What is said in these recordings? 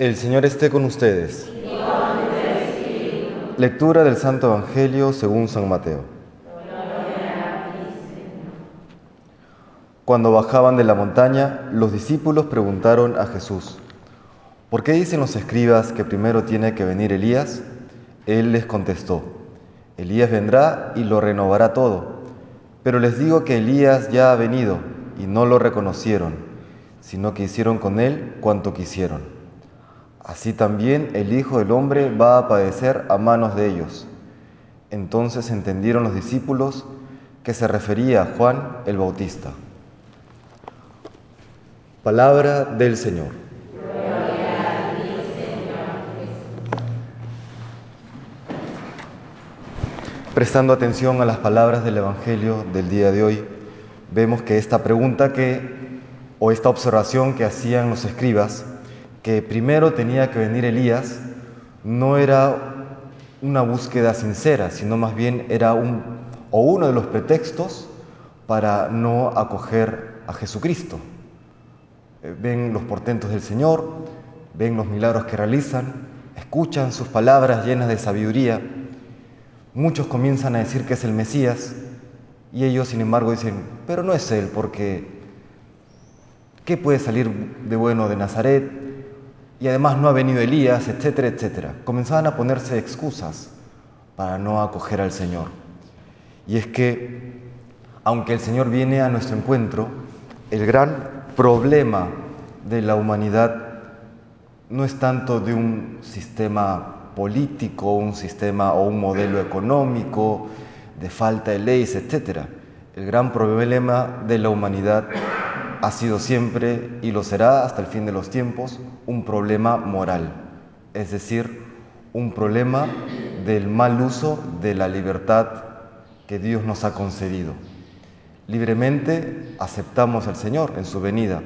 El Señor esté con ustedes. Lectura del Santo Evangelio según San Mateo. Cuando bajaban de la montaña, los discípulos preguntaron a Jesús, ¿por qué dicen los escribas que primero tiene que venir Elías? Él les contestó, Elías vendrá y lo renovará todo. Pero les digo que Elías ya ha venido y no lo reconocieron, sino que hicieron con él cuanto quisieron. Así también el Hijo del Hombre va a padecer a manos de ellos. Entonces entendieron los discípulos que se refería a Juan el Bautista. Palabra del Señor. Prestando atención a las palabras del Evangelio del día de hoy, vemos que esta pregunta que, o esta observación que hacían los escribas, que primero tenía que venir Elías, no era una búsqueda sincera, sino más bien era un, o uno de los pretextos para no acoger a Jesucristo. Eh, ven los portentos del Señor, ven los milagros que realizan, escuchan sus palabras llenas de sabiduría. Muchos comienzan a decir que es el Mesías y ellos, sin embargo, dicen, pero no es Él, porque ¿qué puede salir de bueno de Nazaret? Y además no ha venido Elías, etcétera, etcétera. Comenzaban a ponerse excusas para no acoger al Señor. Y es que, aunque el Señor viene a nuestro encuentro, el gran problema de la humanidad no es tanto de un sistema político, un sistema o un modelo económico, de falta de leyes, etc. El gran problema de la humanidad ha sido siempre y lo será hasta el fin de los tiempos un problema moral, es decir, un problema del mal uso de la libertad que Dios nos ha concedido. Libremente aceptamos al Señor en su venida,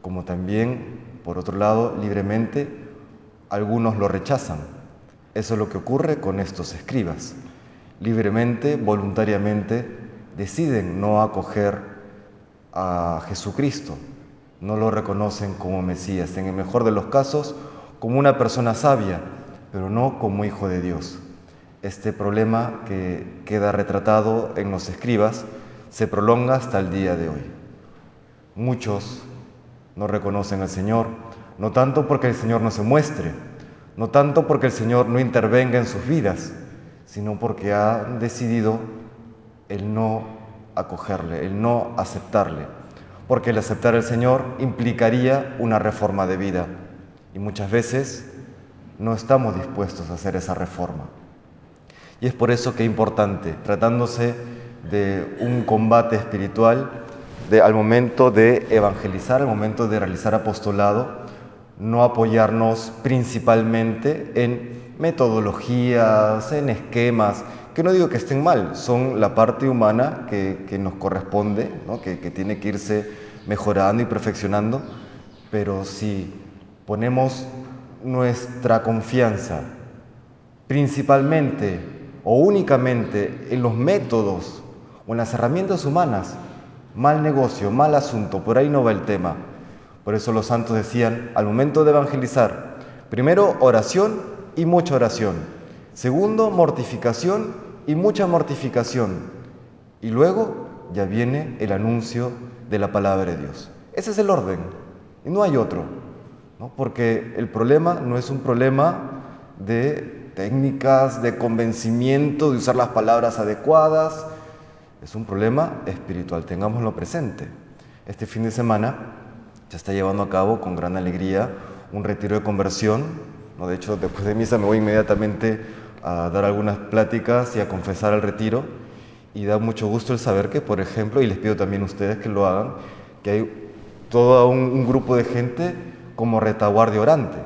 como también, por otro lado, libremente algunos lo rechazan. Eso es lo que ocurre con estos escribas. Libremente, voluntariamente, deciden no acoger a Jesucristo, no lo reconocen como Mesías, en el mejor de los casos, como una persona sabia, pero no como hijo de Dios. Este problema que queda retratado en los escribas se prolonga hasta el día de hoy. Muchos no reconocen al Señor, no tanto porque el Señor no se muestre, no tanto porque el Señor no intervenga en sus vidas, sino porque han decidido el no acogerle, el no aceptarle, porque el aceptar al Señor implicaría una reforma de vida y muchas veces no estamos dispuestos a hacer esa reforma. Y es por eso que es importante, tratándose de un combate espiritual, de, al momento de evangelizar, al momento de realizar apostolado, no apoyarnos principalmente en metodologías, en esquemas, que no digo que estén mal, son la parte humana que, nos corresponde, que, que tiene que irse mejorando y perfeccionando, pero si ponemos nuestra confianza principalmente o únicamente en los métodos o en las herramientas humanas, mal negocio, mal asunto, por ahí no va el tema. Por eso los santos decían, al momento de evangelizar, primero oración y mucha oración. Segundo, mortificación y mucha mortificación. Y luego ya viene el anuncio de la palabra de Dios. Ese es el orden y no hay otro. Porque el problema no es un problema de técnicas, de convencimiento, de usar las palabras adecuadas, es un problema espiritual, tengámoslo presente. Este fin de semana se está llevando a cabo con gran alegría un retiro de conversión. ¿no? De hecho, después de misa me voy inmediatamente a dar algunas pláticas y a confesar el retiro. Y da mucho gusto el saber que, por ejemplo, y les pido también a ustedes que lo hagan, que hay todo un, grupo de gente como retaguardia orante,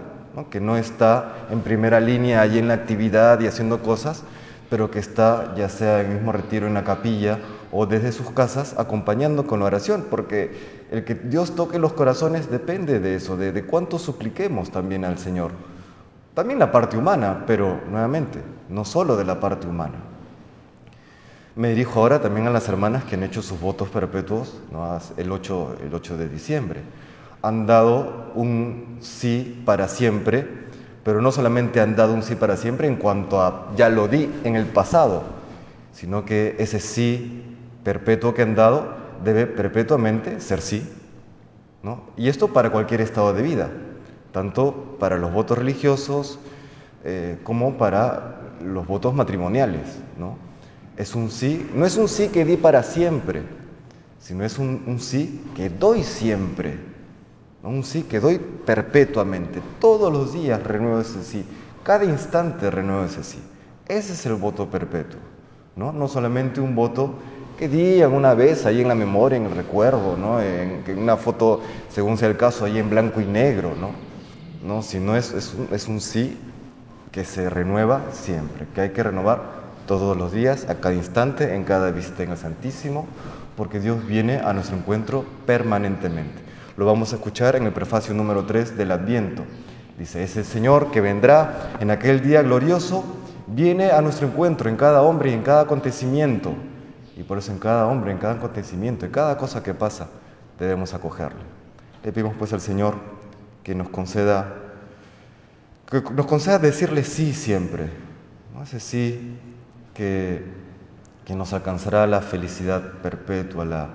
que no está en primera línea allí en la actividad y haciendo cosas, pero que está ya sea en el mismo retiro en la capilla o desde sus casas acompañando con la oración, porque el que Dios toque los corazones depende de eso, de cuánto supliquemos también al Señor. También la parte humana, pero nuevamente, no solo de la parte humana. Me dirijo ahora también a las hermanas que han hecho sus votos perpetuos ¿no? el, 8, el 8 de diciembre. han dado un sí para siempre, pero no solamente han dado un sí para siempre en cuanto a ya lo di en el pasado, sino que ese sí perpetuo que han dado debe perpetuamente ser sí. ¿no? Y esto para cualquier estado de vida, tanto para los votos religiosos eh, como para los votos matrimoniales. ¿no? Es un sí, no es un sí que di para siempre, sino es un, sí que doy siempre. Un sí que doy perpetuamente. Todos los días renuevo ese sí. Cada instante renuevo ese sí. Ese es el voto perpetuo. No, no solamente un voto que di una vez ahí en la memoria, en el recuerdo, ¿no? en, una foto, según sea el caso, ahí en blanco y negro, ¿no? ¿No? sino es, es, un, es un sí que se renueva siempre, que hay que renovar todos los días, a cada instante, en cada visita en el Santísimo, porque Dios viene a nuestro encuentro permanentemente. Lo vamos a escuchar en el prefacio número 3 del Adviento. Dice, ese Señor que vendrá en aquel día glorioso, viene a nuestro encuentro en cada hombre y en cada acontecimiento y por eso en cada hombre, en cada acontecimiento, en cada cosa que pasa, debemos acogerle. Le pedimos pues al Señor que nos conceda, que nos conceda decirle sí siempre, ¿no? ese sí que, que nos alcanzará la felicidad perpetua, la,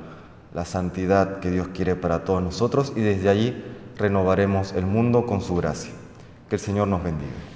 la santidad que Dios quiere para todos nosotros y desde allí renovaremos el mundo con su gracia. Que el Señor nos bendiga.